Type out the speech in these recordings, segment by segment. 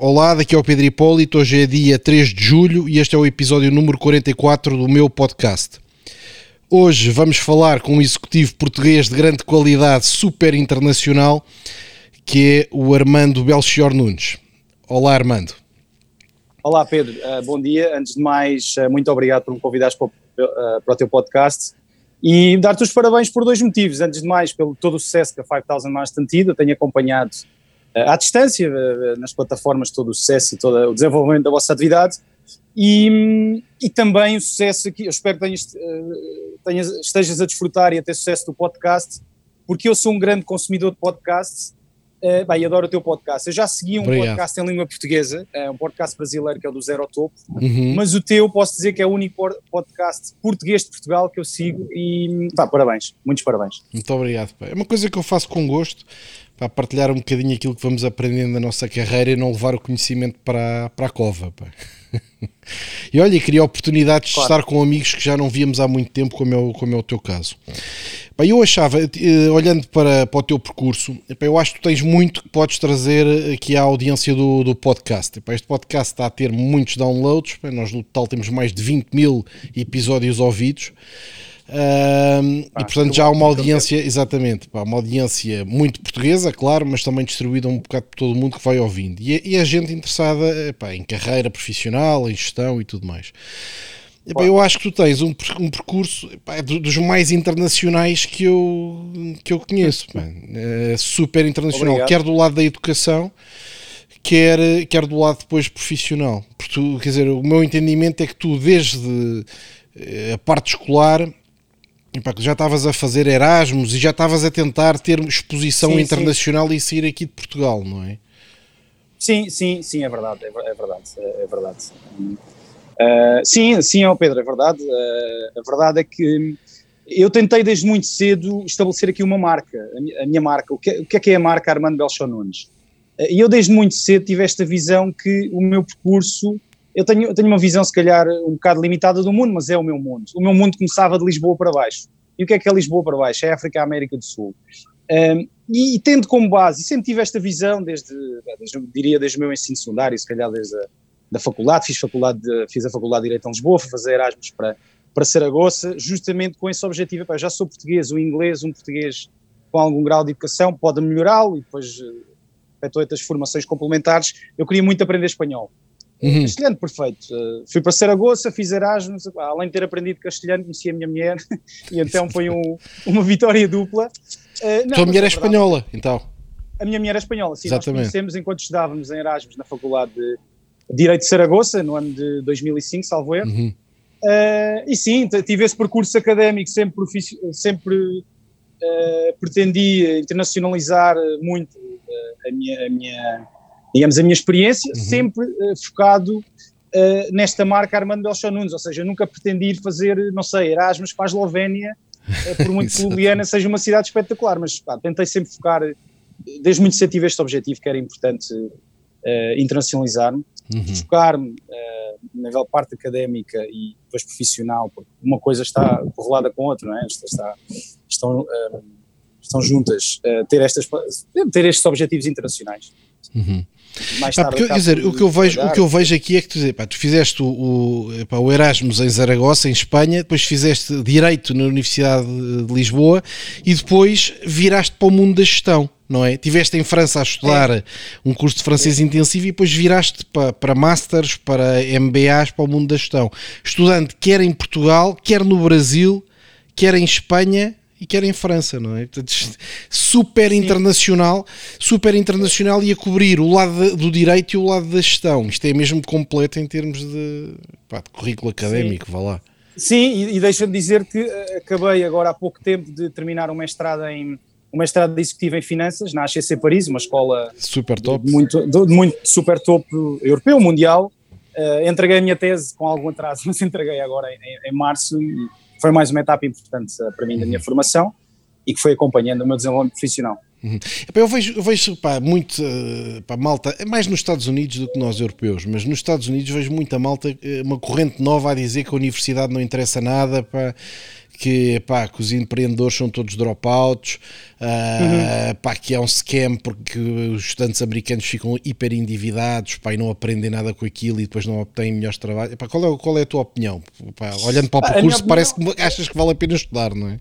Olá, daqui é o Pedro Hipólito. Hoje é dia 3 de julho e este é o episódio número 44 do meu podcast. Hoje vamos falar com um executivo português de grande qualidade, super internacional, que é o Armando Belchior Nunes. Olá, Armando. Olá, Pedro. Uh, bom dia. Antes de mais, uh, muito obrigado por me convidares para, uh, para o teu podcast e dar-te os parabéns por dois motivos. Antes de mais, pelo todo o sucesso que a 5000 Miles tem tido. Eu tenho acompanhado à distância, nas plataformas, todo o sucesso e todo o desenvolvimento da vossa atividade. E, e também o sucesso aqui, eu espero que tenhas, tenhas, estejas a desfrutar e a ter sucesso do podcast, porque eu sou um grande consumidor de podcasts. Uh, bem, adoro o teu podcast. Eu já segui um Obrigado. podcast em língua portuguesa, é um podcast brasileiro que é o do Zero ao Topo, uhum. mas o teu posso dizer que é o único podcast português de Portugal que eu sigo e pá, parabéns, muitos parabéns. Muito obrigado. Pá. É uma coisa que eu faço com gosto para partilhar um bocadinho aquilo que vamos aprendendo na nossa carreira e não levar o conhecimento para, para a cova. Pá. e olha, queria oportunidades claro. de estar com amigos que já não víamos há muito tempo, como é o, como é o teu caso. Bem, eu achava, eh, olhando para, para o teu percurso, eu acho que tu tens muito que podes trazer aqui à audiência do, do podcast. Este podcast está a ter muitos downloads, nós no total temos mais de 20 mil episódios ouvidos. Uh, e portanto já há uma audiência, exatamente, pá, uma audiência muito portuguesa, claro, mas também distribuída um bocado por todo o mundo que vai ouvindo. E, e a gente interessada pá, em carreira profissional, em gestão e tudo mais. E, pá, eu acho que tu tens um, um percurso pá, dos mais internacionais que eu, que eu conheço. É super internacional, Obrigado. quer do lado da educação, quer, quer do lado depois profissional. Porque tu, quer dizer, o meu entendimento é que tu, desde eh, a parte escolar, já estavas a fazer Erasmus e já estavas a tentar ter exposição sim, internacional sim. e sair aqui de Portugal, não é? Sim, sim, sim, é verdade, é, é verdade, é, é verdade. Uh, sim, sim, é Pedro, é verdade. Uh, a verdade é que eu tentei desde muito cedo estabelecer aqui uma marca, a minha, marca. O que, o que, é que é a marca Armando Belchon Nunes? Uh, e eu desde muito cedo tive esta visão que o meu percurso eu tenho, eu tenho uma visão, se calhar, um bocado limitada do mundo, mas é o meu mundo. O meu mundo começava de Lisboa para baixo. E o que é que é Lisboa para baixo? É a África a América do Sul. Um, e, e, tendo como base, e sempre tive esta visão desde, desde diria, desde o meu ensino secundário, se calhar desde a da faculdade, fiz, faculdade de, fiz a faculdade de Direito em Lisboa, fui fazer Erasmus para, para Saragoça, justamente com esse objetivo, já sou português, o inglês, um português com algum grau de educação, pode melhorá-lo, e depois eh, efetuei outras formações complementares, eu queria muito aprender espanhol. Uhum. Castelhano, perfeito. Uh, fui para Saragoça, fiz Erasmus, além de ter aprendido castelhano, conheci a minha mulher e então foi um, uma vitória dupla. Uh, não, Tua mulher é espanhola, então? A minha mulher é espanhola, sim. Exatamente. Nós conhecemos enquanto estudávamos em Erasmus na Faculdade de Direito de Saragoça, no ano de 2005, salvo erro. Uhum. Uh, e sim, tive esse percurso académico, sempre, sempre uh, pretendi internacionalizar muito a, minha, a, minha, digamos, a minha experiência, uhum. sempre focado nesta marca Armando Belchon Nunes, ou seja, nunca pretendi ir fazer, não sei, Erasmus para a Eslovénia, por muito que Ljubljana seja uma cidade espetacular, mas pá, tentei sempre focar, desde muito cedo tive este objetivo que era importante internacionalizar-me uhum. focar-me uh, na parte académica e depois profissional, porque uma coisa está correlada com a outra, não é? Está, estão, uh, estão juntas, uh, ter, estas, ter estes objetivos internacionais. Uhum. Mais tarde, porque, quer dizer, o que, eu vejo, o que eu vejo aqui é que tu, dizer, pá, tu fizeste o, o, o, Erasmus em Zaragoza, em Espanha, depois fizeste Direito na Universidade de Lisboa e depois viraste para o mundo da gestão não é? Tiveste em França a estudar é. um curso de francês é. intensivo e depois viraste para, para Masters, para MBAs, para o mundo da gestão. Estudante quer em Portugal, quer no Brasil, quer em Espanha e quer em França, não é? Portanto, super internacional, super internacional e a cobrir o lado do direito e o lado da gestão. Isto é mesmo completo em termos de, pá, de currículo académico, Sim. vá lá. Sim, e, e deixa-me dizer que eh, acabei agora há pouco tempo de terminar um mestrado em uma estrada executiva em finanças na HEC Paris, uma escola super top, muito, de, muito super top europeu, mundial. Uh, entreguei a minha tese com algum atraso, mas entreguei agora em, em março e foi mais uma etapa importante uh, para mim da minha formação e que foi acompanhando o meu desenvolvimento profissional. Uhum. Eu vejo, eu vejo pá, muito uh, pá, malta, é mais nos Estados Unidos do que nós europeus, mas nos Estados Unidos vejo muita malta, uma corrente nova a dizer que a universidade não interessa nada, pá, que, pá, que os empreendedores são todos dropouts, uh, uhum. pá, que é um scam porque os estudantes americanos ficam hiper endividados pá, e não aprendem nada com aquilo e depois não obtêm melhores trabalhos. Pá, qual, é, qual é a tua opinião? Pá, olhando para o percurso, parece que achas que vale a pena estudar, não é?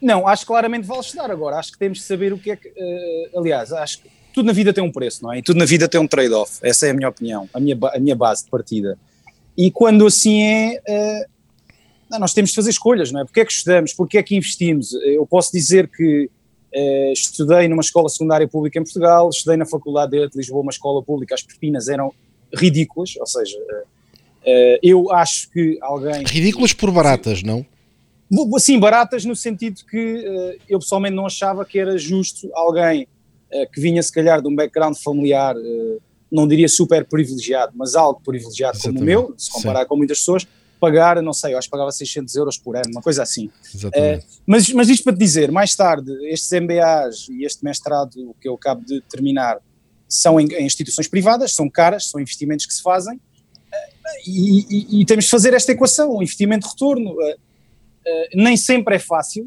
Não, acho que claramente vale estudar agora. Acho que temos de saber o que é que. Uh, aliás, acho que tudo na vida tem um preço, não é? E tudo na vida tem um trade-off. Essa é a minha opinião, a minha, a minha base de partida. E quando assim é, uh, nós temos de fazer escolhas, não é? Porque é que estudamos? Porque é que investimos? Eu posso dizer que uh, estudei numa escola secundária pública em Portugal, estudei na Faculdade de Lisboa, uma escola pública, as propinas eram ridículas, ou seja, uh, eu acho que alguém... Ridículas por baratas, não? Sim, baratas no sentido que eu pessoalmente não achava que era justo alguém que vinha se calhar de um background familiar não diria super privilegiado, mas algo privilegiado Exatamente. como o meu, se comparar Sim. com muitas pessoas, pagar, não sei, eu acho que pagava 600 euros por ano, uma coisa assim. Uh, mas, mas isto para te dizer, mais tarde, estes MBAs e este mestrado que eu acabo de terminar são em, em instituições privadas, são caras, são investimentos que se fazem uh, e, e, e, temos de fazer esta equação, o investimento-retorno. Uh, nem sempre é fácil,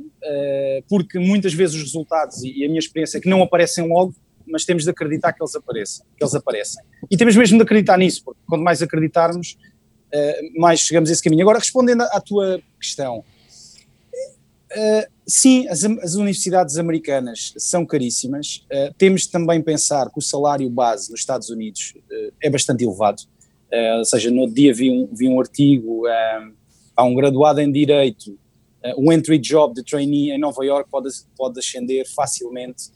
porque muitas vezes os resultados, e a minha experiência é que não aparecem logo, mas temos de acreditar que eles apareçam, que eles aparecem. E temos mesmo de acreditar nisso, porque quanto mais acreditarmos, uh, mais chegamos a esse caminho. Agora, respondendo à tua questão, uh, sim, as, as, universidades americanas são caríssimas. Uh, temos de também pensar que o salário base nos Estados Unidos é bastante elevado. ou seja, no dia vi um, vi um artigo a um graduado em Direito, o entry job de trainee em Nova York pode, pode ascender facilmente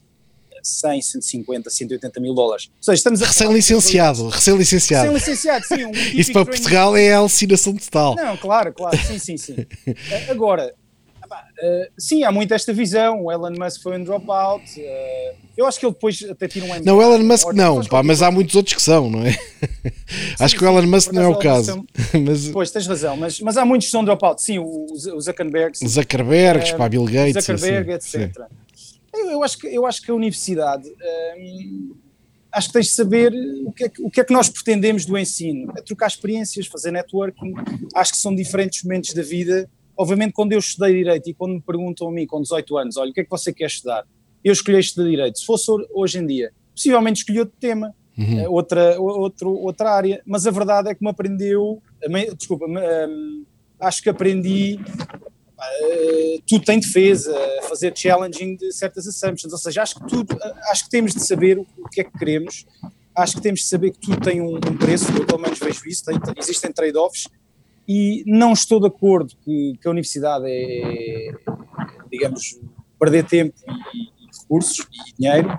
100, 150, 180 mil dólares. Ou seja, estamos a recém-licenciado, recém-licenciado. Recém-licenciado, sim. Um Isso para Portugal é a alucinação total. Não, claro, claro, sim, sim, sim. Eh, agora, Uh, sim, há muito esta visão. O Elon Musk foi um dropout. Uh, eu acho que ele depois até tira um MBA. Não, o Elon Musk não, pá, mas há muitos outros que são, não é? Sim, acho sim, que o Elon Musk não é o caso. São, mas, pois, tens razão, mas, mas há muitos que são dropout. Sim, o, o Zuckerberg. Zuckerberg, uh, pá, Bill Gates. Zuckerberg, etc. Sim. Eu acho que, eu acho que a universidade. Hum, acho que tens de saber o que, é que, o que é que nós pretendemos do ensino. É trocar experiências, fazer networking. Acho que são diferentes momentos da vida. Obviamente, quando eu estudei Direito e quando me perguntam a mim com 18 anos, olha, o que é que você quer estudar? Eu escolhi estudar Direito. Se fosse hoje em dia, possivelmente escolhi outro tema, uhum. Eh, outra, outro, outra área. Mas a verdade é que me aprendeu, desculpa, hum, acho que aprendi tudo tem defesa, fazer challenging de certas assumptions, ou seja, acho que tudo, acho que temos de saber o que é que queremos, acho que temos de saber que tudo tem um, um preço, eu pelo menos vejo isso, tem, existem trade-offs. E não estou de acordo que, que, a universidade é, digamos, perder tempo e, e recursos e dinheiro,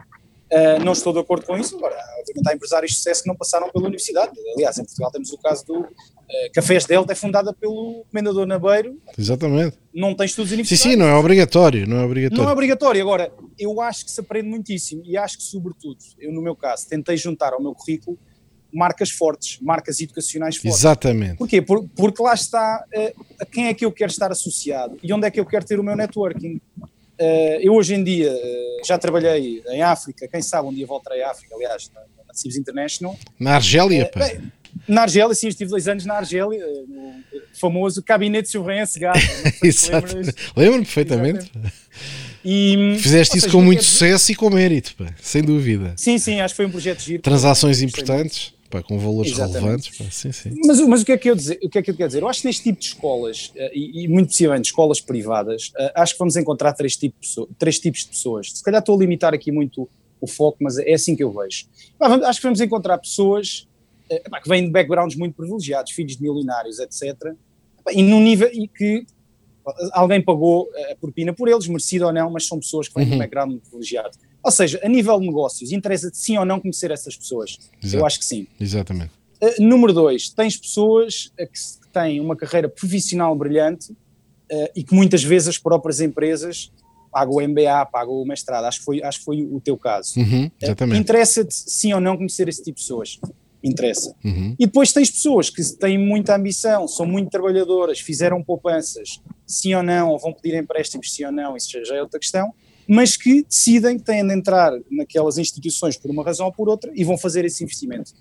Uh, não estou de acordo com isso. Agora, obviamente, há empresários de sucesso que não passaram pela universidade. Aliás, em Portugal temos o caso do uh, Cafés Delta, é fundada pelo Comendador Nabeiro. Exatamente. Não tem estudos universitários. Sim, sim, não é obrigatório. Não é obrigatório. Não é obrigatório. Agora, eu acho que se aprende muitíssimo e acho que, sobretudo, eu no meu caso, tentei juntar ao meu currículo marcas fortes, marcas educacionais fortes. Exatamente. Porquê? Por, porque lá está uh, a quem é que eu quero estar associado e onde é que eu quero ter o meu networking. Uh, eu hoje em dia uh, já trabalhei em África, quem sabe um dia voltarei à África, aliás, na, na Cibes International. Na Argélia, uh, pá. na Argélia, sim, estive dois anos na Argélia, no famoso Gabinete de Surveillance Gata. Lembro-me perfeitamente. E, Fizeste isso com muito sucesso e com mérito, pá, sem dúvida. Sim, sim, acho que foi um projeto giro. Transações importantes. Pá, com valores Exatamente. relevantes. Pá, sim, sim. Mas, mas o, que é que eu dizer, o que é que eu quero dizer? Eu acho que neste tipo de escolas, uh, e, e, muito possivelmente escolas privadas, uh, acho que vamos encontrar três tipos, três tipos de pessoas. Se calhar estou a limitar aqui muito o foco, mas é assim que eu vejo. acho que vamos encontrar pessoas uh, que vêm de backgrounds muito privilegiados, filhos de milionários, etc. e num nível e que alguém pagou a propina por eles, merecido ou não, mas são pessoas que vêm uhum. de um background privilegiado. Ou seja, a nível de negócios, interessa-te sim ou não conhecer essas pessoas? Exato. Eu acho que sim. Exatamente. Uh, número dois, tens pessoas que, que têm uma carreira profissional brilhante uh, e que muitas vezes as próprias empresas pagam o MBA, pagam o mestrado. Acho que foi, acho que foi o teu caso. Uhum, exatamente. Uh, interessa-te sim ou não conhecer esse tipo de pessoas? Interessa. Uhum. E depois tens pessoas que têm muita ambição, são muito trabalhadoras, fizeram poupanças, sim ou não, ou vão pedir empréstimos, sim ou não, isso já é outra questão mas que decidem que têm de entrar naquelas instituições por uma razão ou por outra e vão fazer esse investimento.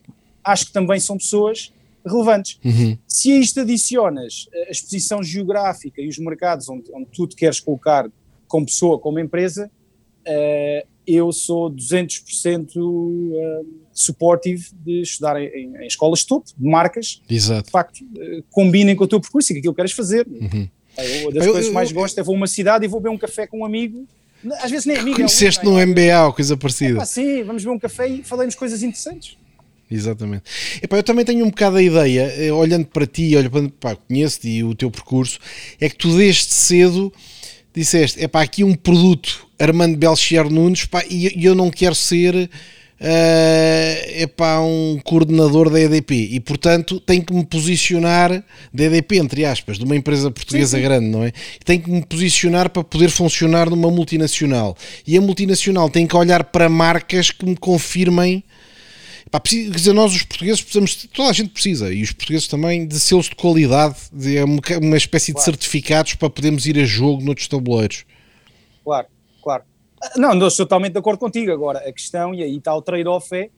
Acho que também são pessoas relevantes. Uhum. Se a isto adicionas a exposição geográfica e os mercados onde, onde tu te queres colocar como pessoa, como empresa, uh, eu sou 200% uh, supportive de estudar em, em, escolas de topo, de marcas, Exato. de facto, uh, combinem com o teu percurso e com aquilo que queres fazer. Uhum. Eu, das eu, coisas que mais eu, gosto é vou a uma cidade e vou beber um café com um amigo às vezes nem amigo. Conheceste é um, no MBA ou coisa parecida. Ah, sim, vamos ver um café e falamos coisas interessantes. Exatamente. Epá, eu também tenho um bocado a ideia, eh, olhando para ti, olhando para conheço-te e o teu percurso, é que tu desde cedo disseste, é pá, aqui um produto Armando Belchier Nunes, pá, e eu não quero ser é uh, para um coordenador da EDP e portanto tem que me posicionar da EDP entre aspas, de uma empresa portuguesa sim, sim. grande, não é? Tem que me posicionar para poder funcionar numa multinacional e a multinacional tem que olhar para marcas que me confirmem Pá, precisa, quer dizer, nós os portugueses precisamos, toda a gente precisa, e os portugueses também, de selos de qualidade, de uma, uma espécie claro. de certificados para podermos ir a jogo noutros tabuleiros. Claro, claro. Não, não estou totalmente de acordo contigo. Agora, a questão, e aí está o trade-off, é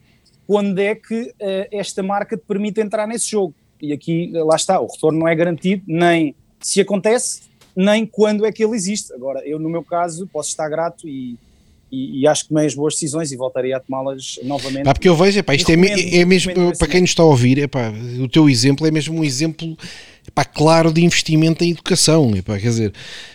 quando é que uh, esta marca te permite entrar nesse jogo. E aqui, lá está, o retorno não é garantido, nem se acontece, nem quando é que ele existe. Agora, eu, no meu caso, posso estar grato e, e, e, acho que tomei as boas decisões e voltaria a tomá-las novamente. Pá, porque eu vejo, epá, isto é, é, mesmo, para quem nos está a ouvir, epá, o teu exemplo é mesmo um exemplo epá, claro de investimento em educação. Epá, quer dizer,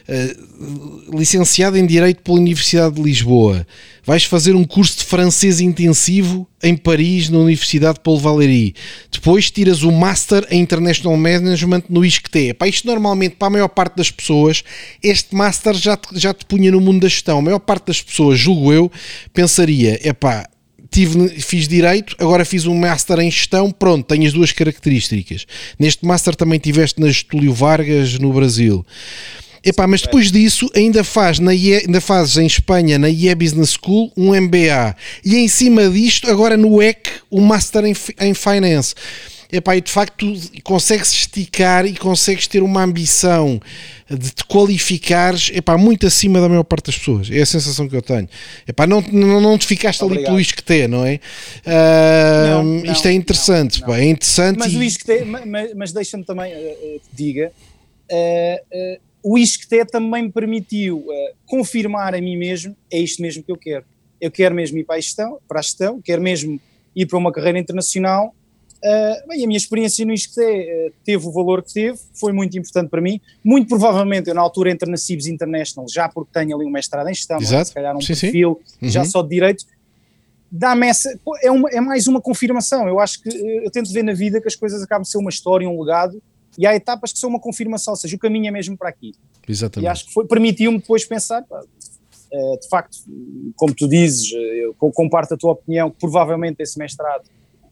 uh, licenciado em Direito pela Universidade de Lisboa, vais fazer um curso de francês intensivo em Paris, na Universidade de Paul Valéry. Depois tiras o Master em International Management no ISCTE. Epá, isto normalmente, para a maior parte das pessoas, este Master já te, já te punha no mundo da gestão. A maior parte das pessoas, julgo eu, pensaria, epá, tive, fiz direito, agora fiz um Master em gestão, pronto, tenho as duas características. Neste Master também tiveste na Getúlio Vargas, no Brasil. Epá, mas depois disso ainda, faz na IE, ainda fazes em Espanha, na IE Business School, um MBA. E em cima disto, agora no EC, um Master em, em Finance epá, e de facto consegues esticar e consegues ter uma ambição de te qualificares epá, muito acima da maior parte das pessoas. É a sensação que eu tenho. Epá, não, não, não te ficaste Obrigado. ali pelo isqueté, não é? Uh, não, não, isto é interessante, não, é interessante. Mas, e... o isqueté, mas, mas deixa-me também uh, que diga. Uh, o isqueté também me permitiu confirmar a mim mesmo, é isto mesmo que eu quero. Eu quero mesmo ir para a gestão, para a gestão quero mesmo ir para uma carreira internacional Uh, bem, a minha experiência no ISCTE uh, teve o valor que teve, foi muito importante para mim. Muito provavelmente eu, na altura, entro na CIBS International, já porque tenho ali um mestrado em gestão, Exato. se calhar um sim, perfil sim. já uhum. só de direito. Dá-me essa. É, uma, é mais uma confirmação. Eu acho que eu tento ver na vida que as coisas acabam de ser uma história, um legado, e há etapas que são uma confirmação, ou seja, o caminho é mesmo para aqui. Exatamente. E acho que permitiu-me depois pensar. Pá, de facto, como tu dizes, eu comparto a tua opinião, que provavelmente esse mestrado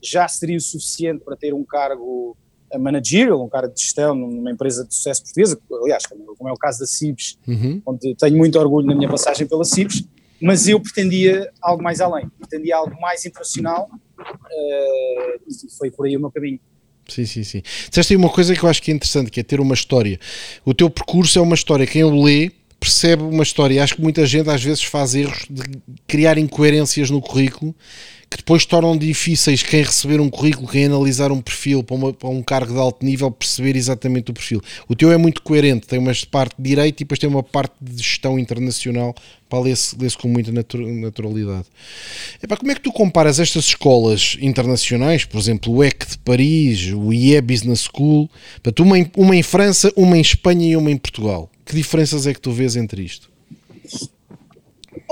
já seria o suficiente para ter um cargo managerial, um cargo de gestão numa empresa de sucesso portuguesa, aliás, como é o caso da CIBS, uhum. onde tenho muito orgulho na minha passagem pela CIBS, mas eu pretendia algo mais além, pretendia algo mais internacional uh, e foi por aí o meu caminho. Sim, sim, sim. Disseste aí uma coisa que eu acho que é interessante, que é ter uma história. O teu percurso é uma história, quem o lê percebe uma história. Acho que muita gente às vezes faz erros de criar incoerências no currículo que depois tornam difíceis quem receber um currículo, quem analisar um perfil para, uma, para, um cargo de alto nível, perceber exatamente o perfil. O teu é muito coerente, tem uma parte de direito e depois tem uma parte de gestão internacional para ler-se ler com muita naturalidade. Epá, como é que tu comparas estas escolas internacionais, por exemplo, o EC de Paris, o IE Business School, uma em, uma em França, uma em Espanha e uma em Portugal? Que diferenças é que tu vês entre isto?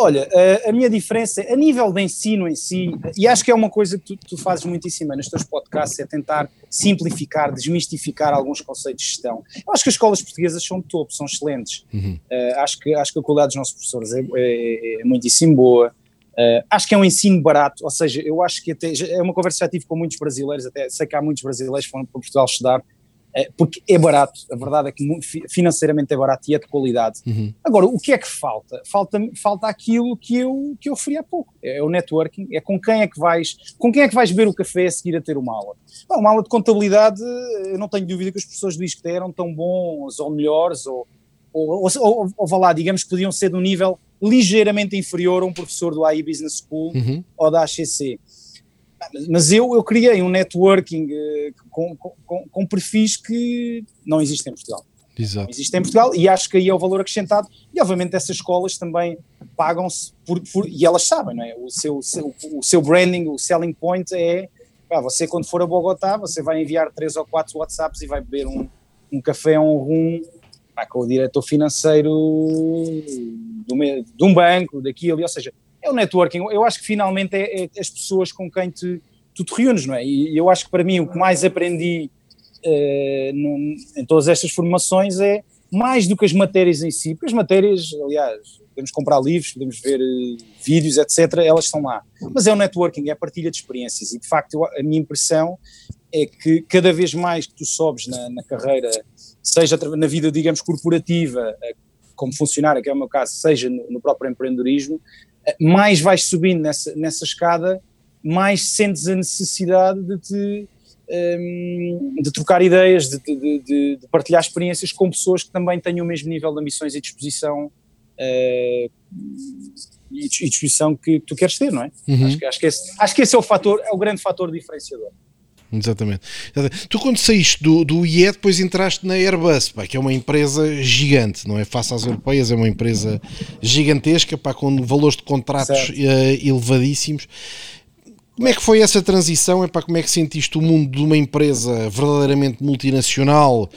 Olha, a, a, minha diferença, a nível de ensino em si, e acho que é uma coisa que tu, tu fazes muitíssimo nos teus podcasts, é tentar simplificar, desmistificar alguns conceitos de gestão. Eu acho que as escolas portuguesas são de topo, são excelentes. Uhum. Uh, acho, que, acho que a qualidade dos nossos professores é, é, é muitíssimo boa. Uh, acho que é um ensino barato, ou seja, eu acho que até, é uma conversa que já tive com muitos brasileiros, até sei que há muitos brasileiros que foram para Portugal estudar, porque é barato, a verdade é que financeiramente é barato e é de qualidade. Uhum. Agora, o que é que falta? Falta, falta aquilo que eu, que eu referi há pouco, é o networking, é com quem é que vais, com quem é que vais beber o café a seguir a ter uma aula. Bom, uma aula de contabilidade, eu não tenho dúvida que as pessoas do ISCTE eram tão bons ou melhores, ou, ou, ou, ou, ou vá lá, digamos que podiam ser de um nível ligeiramente inferior a um professor do AI Business School uhum. ou da HCC Mas eu, eu criei um networking uh, com, com, com, perfis que não existem em Portugal. Exato. Não existem em Portugal e acho que aí é o valor acrescentado. E obviamente essas escolas também pagam-se por, por, e elas sabem, não é? O seu, seu, o seu branding, o selling point é pá, você quando for a Bogotá, você vai enviar três ou quatro WhatsApps e vai beber um, um café ou um rum pá, com o diretor financeiro do, de um banco, daqui ali, ou seja, é o networking. Eu acho que finalmente é, é as pessoas com quem te, tu te reúnes, não é? E eu acho que para mim o que mais aprendi uh, no, em todas estas formações é mais do que as matérias em si, porque as matérias, aliás, podemos comprar livros, podemos ver uh, vídeos, etc., elas estão lá. Mas é o networking, é a partilha de experiências e de facto eu, a minha impressão é que cada vez mais que tu sobes na, na carreira, seja na vida, digamos, corporativa, eh, como funcionário, que é o meu caso, seja no, no próprio empreendedorismo, mais vais subindo nessa, nessa escada, mais sentes a necessidade de te um, de trocar ideias, de, de, de, de, partilhar experiências com pessoas que também tenham o mesmo nível de ambições e disposição uh, e disposição que tu queres ter, não é? Uhum. Acho, que, acho, que esse, acho que esse é o fator, é o grande fator diferenciador. Exatamente. Tu quando saíste do, do IE depois entraste na Airbus, pá, que é uma empresa gigante, não é? Face às europeias, é uma empresa gigantesca, pá, com valores de contratos uh, elevadíssimos. Como é que foi essa transição? Epá, como é que sentiste o mundo de uma empresa verdadeiramente multinacional,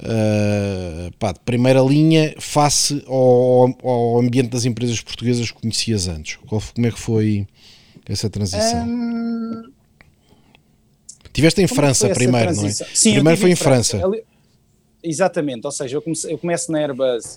uh, pá, de primeira linha, face ao, ao, ambiente das empresas portuguesas que conhecias antes? Como é que foi essa transição? Um... Tiveste em como França primeiro, não é? Sim, primeiro foi em França. França. Exatamente, ou seja, eu, comecei, eu começo na Airbus.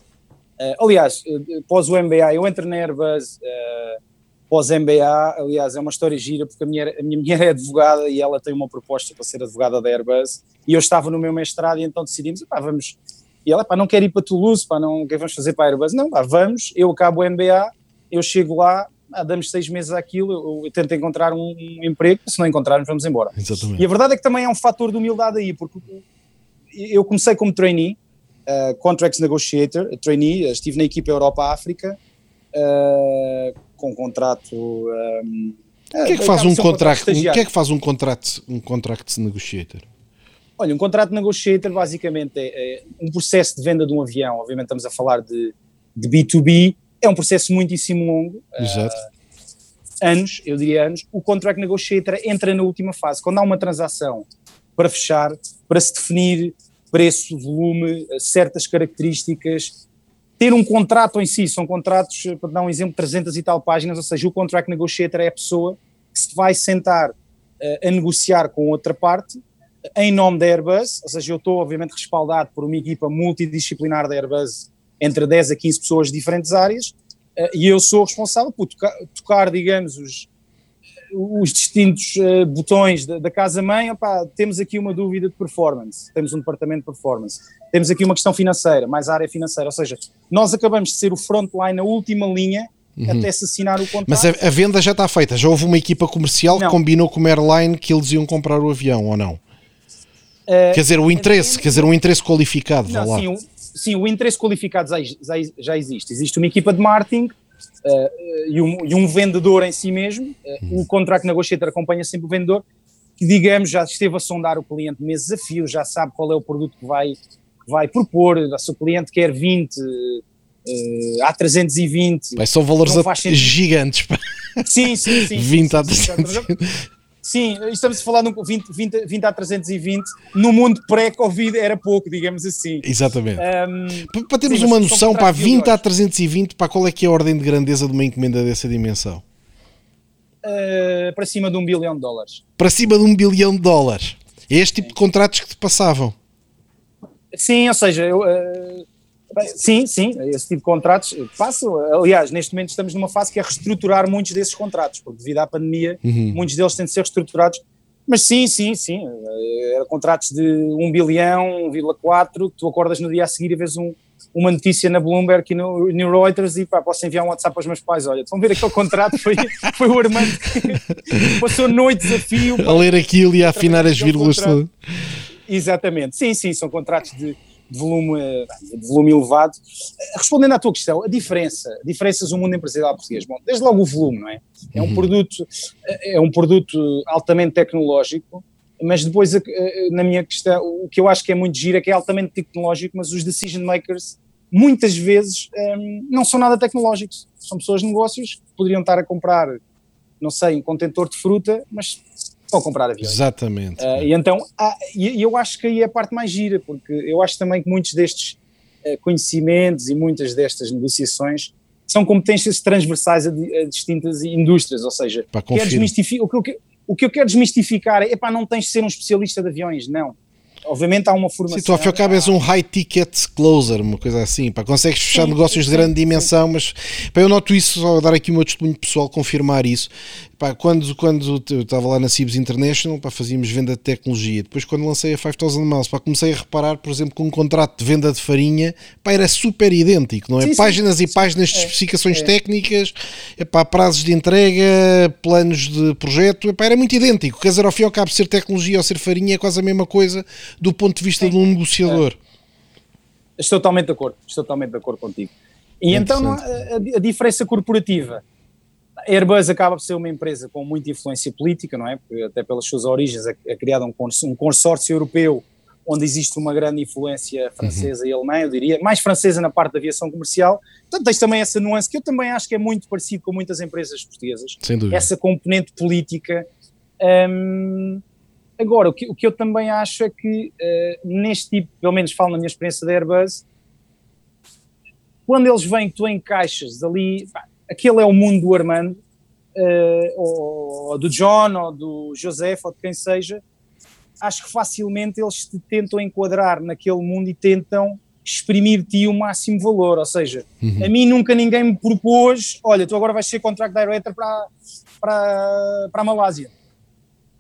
Uh, aliás, uh, pós o MBA, eu entro na Airbus. Uh, pós-MBA, aliás, é uma história gira, porque a minha, a minha mulher é advogada e ela tem uma proposta para ser advogada da Airbus, e eu estava no meu mestrado e então decidimos, pá, vamos, e ela, pá, não quer ir para Toulouse, pá, não, o que é vamos fazer para a Airbus? Não, pá, vamos, eu acabo o MBA, eu chego lá, ah, damos seis meses àquilo, eu, eu tento encontrar um, um, emprego, se não encontrarmos vamos embora. Exatamente. E a verdade é que também é um fator de humildade aí, porque eu comecei como trainee, uh, Contracts Negotiator, trainee, estive na equipa Europa-África, uh, com um contrato. Um, o que é que faz um contrato? O que é que faz um contrato, um contract negotiator? Olha, um contrato negotiator basicamente é, é, um processo de venda de um avião. Obviamente estamos a falar de, de B2B, é um processo muitíssimo longo. Exato. Uh, anos, eu diria anos. O contract negotiator entra na última fase, quando há uma transação para fechar, para se definir preço, volume, certas características, ter um contrato em si, são contratos, para dar um exemplo, 300 e tal páginas, ou seja, o contract negotiator é a pessoa que se vai sentar uh, a negociar com outra parte em nome da Airbus, ou seja, eu estou obviamente respaldado por uma equipa multidisciplinar da Airbus entre 10 a 15 pessoas de diferentes áreas uh, e eu sou responsável por tocar, tocar digamos, os, os distintos uh, botões da, da casa-mãe, temos aqui uma dúvida de performance, temos um departamento de performance, temos aqui uma questão financeira, mais a área financeira, ou seja, nós acabamos de ser o frontline, a última linha, uhum. até se assinar o contrato. Mas a, a, venda já está feita, já houve uma equipa comercial não. que combinou com o airline que eles iam comprar o avião, ou não? Uh, quer dizer, o interesse, é, quer dizer, um interesse qualificado, não, lá. Sim, sim, o interesse qualificado já, já, existe. Existe uma equipa de marketing uh, e, um, e, um, vendedor em si mesmo, uh, o contrato negotiator acompanha sempre o vendedor, que digamos já esteve a sondar o cliente meses a fio, já sabe qual é o produto que vai, que vai propor, se o cliente quer 20, uh, a 320. Vai, são valores gigantes. Sim, sim, sim. 20 sim, a 320. Sim, estamos a falar de 20, 20, 20 a 320. No mundo pré-Covid era pouco, digamos assim. Exatamente. Um, para termos sim, uma noção, para 20 a 320, para qual é que é a ordem de grandeza de uma encomenda dessa dimensão? Uh, para cima de um bilhão de dólares. Para cima de um bilhão de dólares. É este tipo sim. de contratos que te passavam? Sim, ou seja, eu, uh, Sim, sim, esse tipo de contratos passam. Aliás, neste momento estamos numa fase que é reestruturar muitos desses contratos, porque devido à pandemia, uhum. muitos deles têm de ser reestruturados. Mas sim, sim, sim. Era contratos de 1 bilhão, 1,4, tu acordas no dia a seguir e vês um, uma notícia na Bloomberg e no, no Reuters e pá, posso enviar um WhatsApp aos meus pais. Olha, a ver aquele contrato? Foi, foi o Armando que passou noites a fio. a ler aquilo e a afinar as vírgulas Exatamente. Sim, sim, são contratos de de volume, de volume elevado. Respondendo à tua questão, a diferença, diferenças no mundo empresarial português, bom, desde logo o volume, não é? É um uhum. produto, é um produto altamente tecnológico, mas depois, na minha questão, o que eu acho que é muito giro é que é altamente tecnológico, mas os decision makers muitas vezes um, não são nada tecnológicos, são pessoas de negócios que poderiam estar a comprar, não sei, um contentor de fruta, mas estão a comprar aviões. Exatamente. Uh, e então, ah, e eu acho que aí é a parte mais gira, porque eu acho também que muitos destes uh, conhecimentos e muitas destas negociações são competências transversais a, a distintas indústrias, ou seja, quer desmistificar, o, que, o que eu quero desmistificar é, epá, não tens de ser um especialista de aviões, não obviamente há uma formação. Sim, tu ao fim cabo és um high ticket closer, uma coisa assim, pá, consegues fechar sim, negócios sim, de grande sim, dimensão, mas pá, eu noto isso, só dar aqui o meu testemunho pessoal, confirmar isso. Pá, quando, quando eu estava lá na Cibs International, pá, fazíamos venda de tecnologia. Depois, quando lancei a 5000 Miles, pá, comecei a reparar, por exemplo, que um contrato de venda de farinha pá, era super idêntico, não é? páginas e páginas de é, especificações é. técnicas, pá, prazos de entrega, planos de projeto, era muito idêntico. Quer dizer, ao fim e ao cabo, ser tecnologia ou ser farinha é quase a mesma coisa do ponto de vista de um negociador. É. Estou totalmente de acordo, estou totalmente de acordo contigo. E então a, a, diferença corporativa. A Airbus acaba por ser uma empresa com muita influência política, não é? Porque até pelas suas origens é, é criado um, um consórcio europeu onde existe uma grande influência francesa uhum. e alemã, eu diria, mais francesa na parte da aviação comercial. Portanto, tens também essa nuance que eu também acho que é muito parecido com muitas empresas portuguesas. Sem dúvida. Essa componente política. Um, Agora, o que, o que eu também acho é que uh, neste tipo, pelo menos falo na minha experiência da Airbus, quando eles vêm tu encaixas ali, pá, aquele é o mundo do Armando, uh, ou, ou, do John, ou do José, ou de quem seja, acho que facilmente eles te tentam enquadrar naquele mundo e tentam exprimir-te o máximo valor, ou seja, uhum. a mim nunca ninguém me propôs, olha, tu agora vais ser contract director para, para, para a Malásia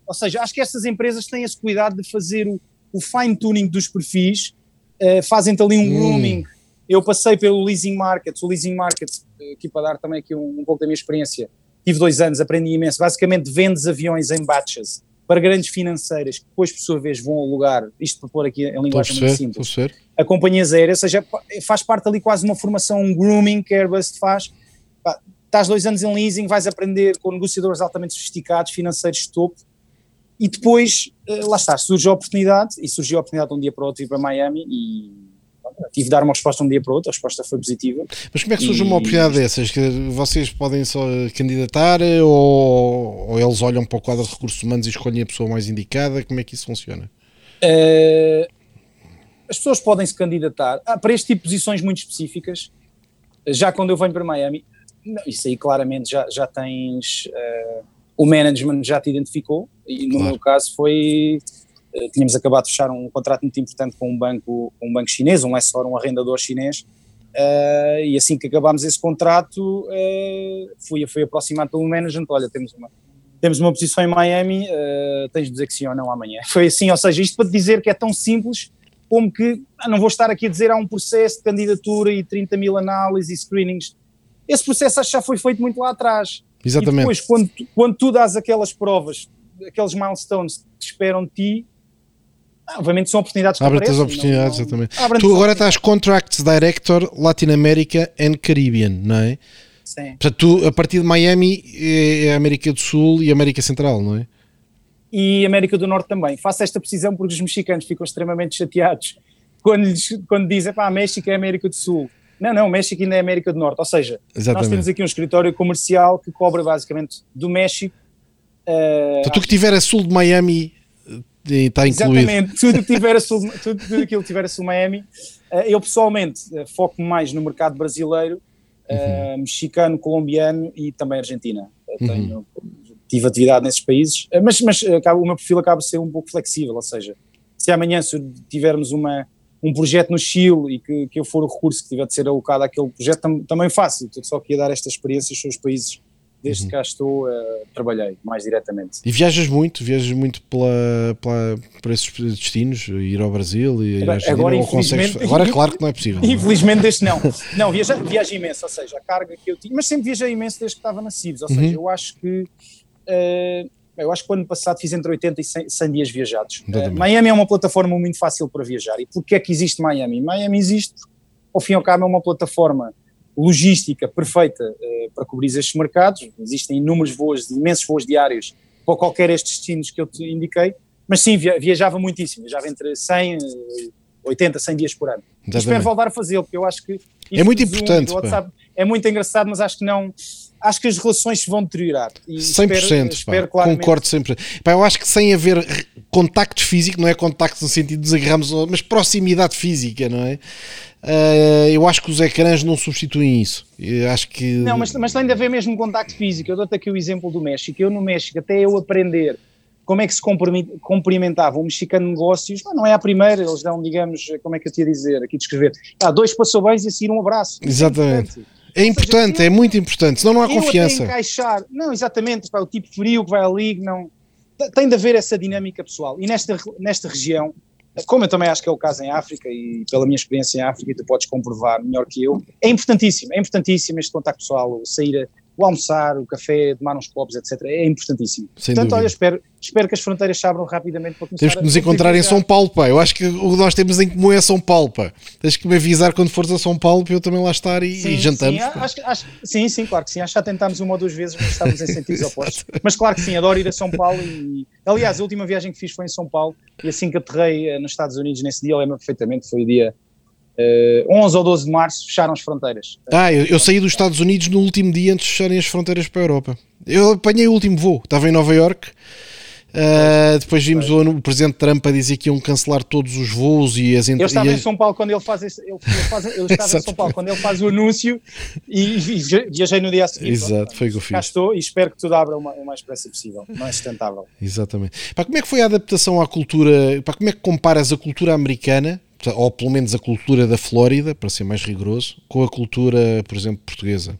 ou seja, acho que estas empresas têm esse cuidado de fazer o, o fine-tuning dos perfis, uh, fazem-te ali um hum. grooming. Eu passei pelo leasing market, o leasing market, aqui para dar também aqui um, um pouco da minha experiência, tive dois anos, aprendi imenso. Basicamente, vendes aviões em batches para grandes financeiras que depois, por sua vez, vão alugar, isto para pôr aqui em linguagem muito simples, a companhias aéreas, ou seja, faz parte ali quase uma formação, um grooming que a Airbus faz. estás dois anos em leasing, vais aprender com negociadores altamente sofisticados, financeiros de topo, e depois, eh, lá está, surge a oportunidade, e surgiu a oportunidade de um dia para o outro ir para Miami e tive de dar uma resposta um dia para o outro, a resposta foi positiva. Mas como é que surge e... uma oportunidade dessas? Que vocês podem só candidatar ou, ou, eles olham para o quadro de recursos humanos e escolhem a pessoa mais indicada? Como é que isso funciona? Uh, as pessoas podem se candidatar ah, para este tipo de posições muito específicas. Já quando eu venho para Miami, não, isso aí claramente já, já tens. Uh, o management já te identificou e no claro. meu caso foi tínhamos acabado de fechar um contrato muito importante com um banco, um banco chinês, um lessor, um arrendador chinês, uh, e assim que acabámos esse contrato, uh, fui, fui aproximado pelo management, olha, temos uma, temos uma posição em Miami, uh, tens de dizer que sim ou não amanhã. Foi assim, ou seja, isto para te dizer que é tão simples como que, ah, não vou estar aqui a dizer há um processo de candidatura e 30 mil análises e screenings, esse processo acho que já foi feito muito lá atrás, Exatamente. E depois, quando, quando tu dás aquelas provas, aqueles milestones que esperam de ti, obviamente são oportunidades que Abre-te as oportunidades, não, não, exatamente. Tu agora estás Contracts Director Latin America and Caribbean, não é? Sim. Portanto, tu, a partir de Miami é, é América do Sul e América Central, não é? E América do Norte também. Faço esta precisão porque os mexicanos ficam extremamente chateados quando, lhes, quando dizem, pá, México é América do Sul. Não, não, o México ainda é América do Norte. Ou seja, Exatamente. nós temos aqui um escritório comercial que cobra basicamente do México. Uh, então, tu que tiver a sul de Miami está incluído. Exatamente, tudo que tiver a tudo, tudo aquilo que tiver a sul Miami. Uh, eu pessoalmente uh, foco mais no mercado brasileiro, uhum. mexicano, colombiano e também Argentina. Uhum. Tenho, tive atividade nesses países, mas, mas acaba, o meu perfil acaba de ser um pouco flexível, ou seja, se amanhã se tivermos uma um projeto no Chile e que, que eu for o recurso que tiver de ser alocado àquele projeto, tam, também faço. Só aqui a dar esta experiência aos seus países desde uhum. que cá estou, uh, trabalhei mais diretamente. E viajas muito? Viajas muito pela, pela, para esses destinos? Ir ao Brasil e agora, agora, infelizmente, consegues... agora claro que não é possível. Infelizmente deste não. Não, viaja, viajo imenso, ou seja, a carga que eu tinha, mas sempre viajei imenso desde que estava na CIBS, ou uhum. seja, eu acho que uh, Eu acho que o ano passado fiz entre 80 e 100, 100 dias viajados. Uh, Miami é uma plataforma muito fácil para viajar. E porquê é que existe Miami? Miami existe, ao fim e ao cabo, é uma plataforma logística perfeita uh, para cobrir estes mercados. Existem inúmeros voos, imensos voos diários para qualquer estes destinos que eu te indiquei. Mas sim, viajava muitíssimo. Viajava entre 100, 80, 100 dias por ano. Espero voltar a fazê-lo, porque eu acho que... É muito importante. WhatsApp é muito engraçado, mas acho que não acho que as relações se vão deteriorar. E 100%, espero, espero pá, concordo sempre. Pá, eu acho que sem haver contacto físico, não é contacto no sentido de nos agarramos, mas proximidade física, não é? Uh, eu acho que os ecrãs não substituem isso. Eu acho que. Não, mas, mas tem de haver mesmo contacto físico. Eu dou-te aqui o exemplo do México. Eu no México, até eu aprender como é que se cumprimentavam um mexicano de negócios, não é a primeira, eles dão, digamos, como é que eu te ia dizer, aqui descrever, ah, dois passou bens e a seguir um abraço. Exatamente. É importante, seja, é muito importante, senão não há confiança. encaixar, não, exatamente, para o tipo frio que vai ali, não, tem de haver essa dinâmica pessoal. E nesta, nesta região, como eu também acho que é o caso em África, e pela minha experiência em África, e tu podes comprovar melhor que eu, é importantíssimo, é importantíssimo este contacto pessoal, sair o almoçar, o café, tomar uns copos, etc. É importantíssimo. Sem Portanto, dúvida. olha, espero, espero que as fronteiras se abram rapidamente para começar Temos que nos encontrar em São Paulo, pá. Eu acho que o que nós temos em comum é São Paulo, pá. Tens que me avisar quando fores a São Paulo para eu também lá estar e, sim, e jantamos. Sim, acho, acho, sim, sim, claro que sim. Acho que já tentámos uma ou duas vezes, mas estávamos em sentidos opostos. Mas claro que sim, adoro ir a São Paulo e... Aliás, a última viagem que fiz foi em São Paulo e assim que aterrei eh, nos Estados Unidos nesse dia, eu lembro perfeitamente, foi o dia Uh, eh, 11 ou 12 de março fecharam as fronteiras. Ah, eu, eu, saí dos Estados Unidos no último dia antes de fecharem as fronteiras para a Europa. Eu apanhei o último voo, estava em Nova York. Uh, depois vimos o, o, presidente Trump a dizer que iam cancelar todos os voos e as Eu estava em São Paulo quando ele faz esse, ele, ele faz, eu estava em São Paulo quando ele faz o anúncio e, e viajei no dia seguinte. Exato, foi o que eu fiz. Cá estou e espero que tudo abra o mais depressa possível, mais sustentável. Exatamente. Pá, como é que foi a adaptação à cultura? Pá, como é que comparas a cultura americana ou pelo menos a cultura da Flórida, para ser mais rigoroso, com a cultura, por exemplo, portuguesa?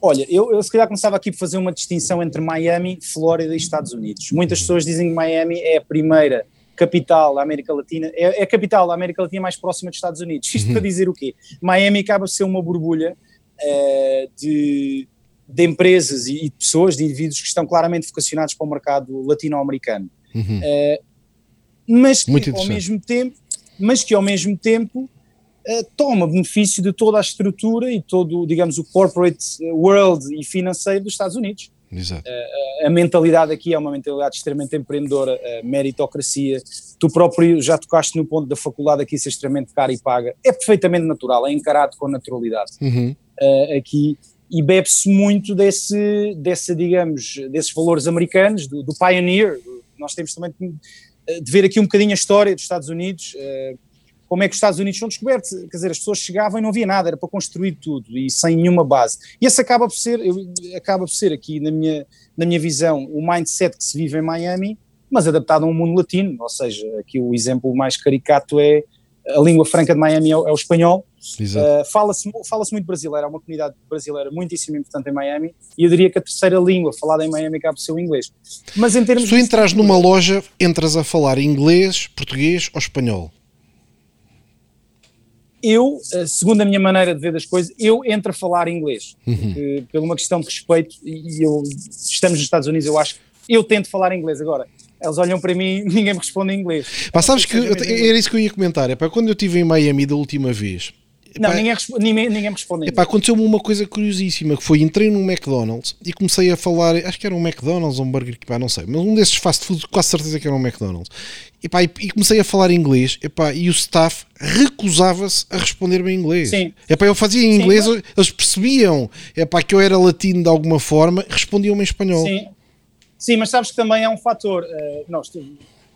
Olha, eu, eu se calhar começava aqui por fazer uma distinção entre Miami, Flórida e Estados Unidos. Muitas pessoas dizem que Miami é a primeira capital da América Latina, é, é a capital da América Latina mais próxima dos Estados Unidos. Isto uhum. para dizer o quê? Miami acaba por ser uma borbulha uh, de, de empresas e, de pessoas, de indivíduos que estão claramente vocacionados para o mercado latino-americano. Uhum. Uh, mas que ao mesmo tempo, mas que ao mesmo tempo uh, toma benefício de toda a estrutura e todo, digamos, o corporate world e financeiro dos Estados Unidos. Exato. Uh, a mentalidade aqui é uma mentalidade extremamente empreendedora, a meritocracia. Tu próprio já tocaste no ponto da faculdade aqui ser extremamente cara e paga. É perfeitamente natural, é encarado com naturalidade uhum. uh, aqui e bebe-se muito desse, desse, digamos, desses valores americanos, do, do pioneer. Nós temos também eh, de ver aqui um bocadinho a história dos Estados Unidos, eh, como é que os Estados Unidos são descobertos, quer dizer, as pessoas chegavam e não havia nada, era para construir tudo e sem nenhuma base. E esse acaba por ser, acaba por ser aqui na minha, na minha visão, o mindset que se vive em Miami, mas adaptado a um mundo latino, ou seja, aqui o exemplo mais caricato é a língua franca de Miami é o, é o espanhol. Uh, Fala-se fala muito brasileiro, há uma comunidade brasileira muitíssimo importante em Miami e eu diria que a terceira língua falada em Miami acaba por ser o inglês. Mas em termos Se tu entras numa loja, entras a falar inglês, português ou espanhol? Eu, eh, segundo a minha maneira de ver das coisas, eu entro a falar inglês, uhum. porque, por uma questão de respeito, e eu, estamos nos Estados Unidos, eu acho que eu tento falar inglês agora eles olham para mim e ninguém me responde em inglês. Pá, sabes que era isso que eu ia comentar. É para quando eu estive em Miami da última vez. Não, ninguém, ninguém, ninguém me responde. Epá, aconteceu-me uma coisa curiosíssima que foi entrei num McDonald's e comecei a falar, acho que era um McDonald's ou um Burger King, não sei, mas um desses fast food, quase certeza que era um McDonald's. Epá, e, e comecei a falar inglês epá, e o staff recusava-se a responder-me em inglês. Sim. Epá, eu fazia em inglês, Sim, eles percebiam epá, que eu era latino de alguma forma, respondiam-me em espanhol. Sim. Sim, mas sabes que também é um fator. Uh, nós,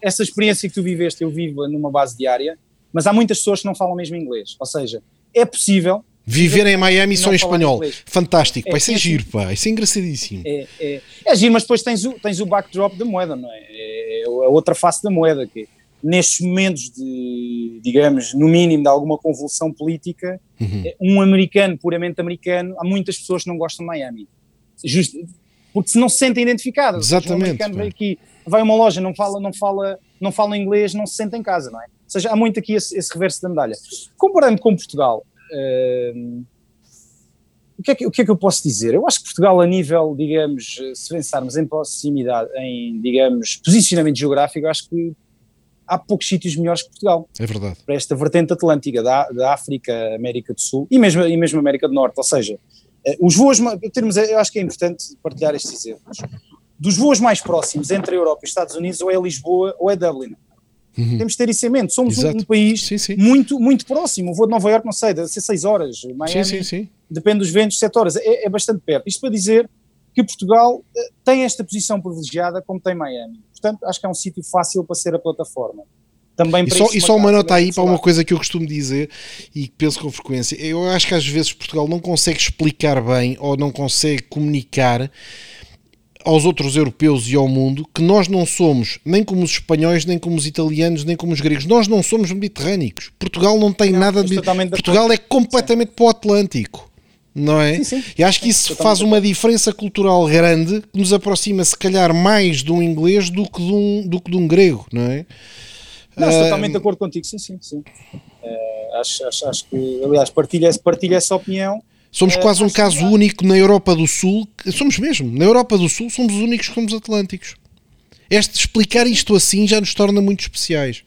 essa experiência que tu viveste, eu vivo numa base diária, mas há muitas pessoas que não falam mesmo inglês. Ou seja, é possível. Viver em Miami só em espanhol. Fantástico, é, vai ser é, giro, pá. Isso é engraçadíssimo. É, é, é giro, mas depois tens o, tens o backdrop da moeda, não é? É, é a outra face da moeda, que nestes momentos de, digamos, no mínimo de alguma convulsão política, uhum. um americano puramente americano, há muitas pessoas que não gostam de Miami. Just, porque se não se sentem identificados. Exatamente. Um americano vem aqui, vai a uma loja, não fala, não fala, não fala inglês, não se sente em casa, não é? Ou seja, há muito aqui esse, esse reverso da medalha. Comparando com Portugal, uh, o que, é que, o que é que eu posso dizer? Eu acho que Portugal, a nível, digamos, se pensarmos em proximidade, em, digamos, posicionamento geográfico, acho que há poucos sítios melhores que Portugal. É verdade. Para esta vertente atlântica da, da África, América do Sul e mesmo, e mesmo América do Norte. Ou seja, eh, os voos, termos, eu acho que é importante partilhar estes exemplos. Dos voos mais próximos entre a Europa e os Estados Unidos, ou é Lisboa ou é Dublin. Uhum. Temos de ter isso em mente. Somos um, um, país sim, sim. Muito, muito próximo. O voo de Nova Iorque, não sei, deve ser 6 horas. Miami, sim, sim, depende dos ventos, 7 horas. É, é, bastante perto. Isto para dizer que Portugal eh, tem esta posição privilegiada como tem Miami. Portanto, acho que é um sítio fácil para ser a plataforma. Também e só, e só uma nota aí para uma coisa que eu costumo dizer e penso com frequência. Eu acho que às vezes Portugal não consegue explicar bem ou não consegue comunicar aos outros europeus e ao mundo que nós não somos nem como os espanhóis, nem como os italianos, nem como os gregos. Nós não somos mediterrânicos. Portugal não tem não, nada de. Portugal é completamente sim. para o Atlântico. Não é? Sim, sim. E acho que isso faz uma diferença cultural grande que nos aproxima, se calhar, mais de um inglês do que de um, do que de um grego, não é? Não, estou totalmente de acordo contigo, sim, sim, sim. Uh, acho, acho, acho que, aliás, partilho, partilho essa opinião Somos quase um caso único na Europa do Sul. Somos mesmo. Na Europa do Sul somos os únicos que somos atlânticos. Este explicar isto assim já nos torna muito especiais.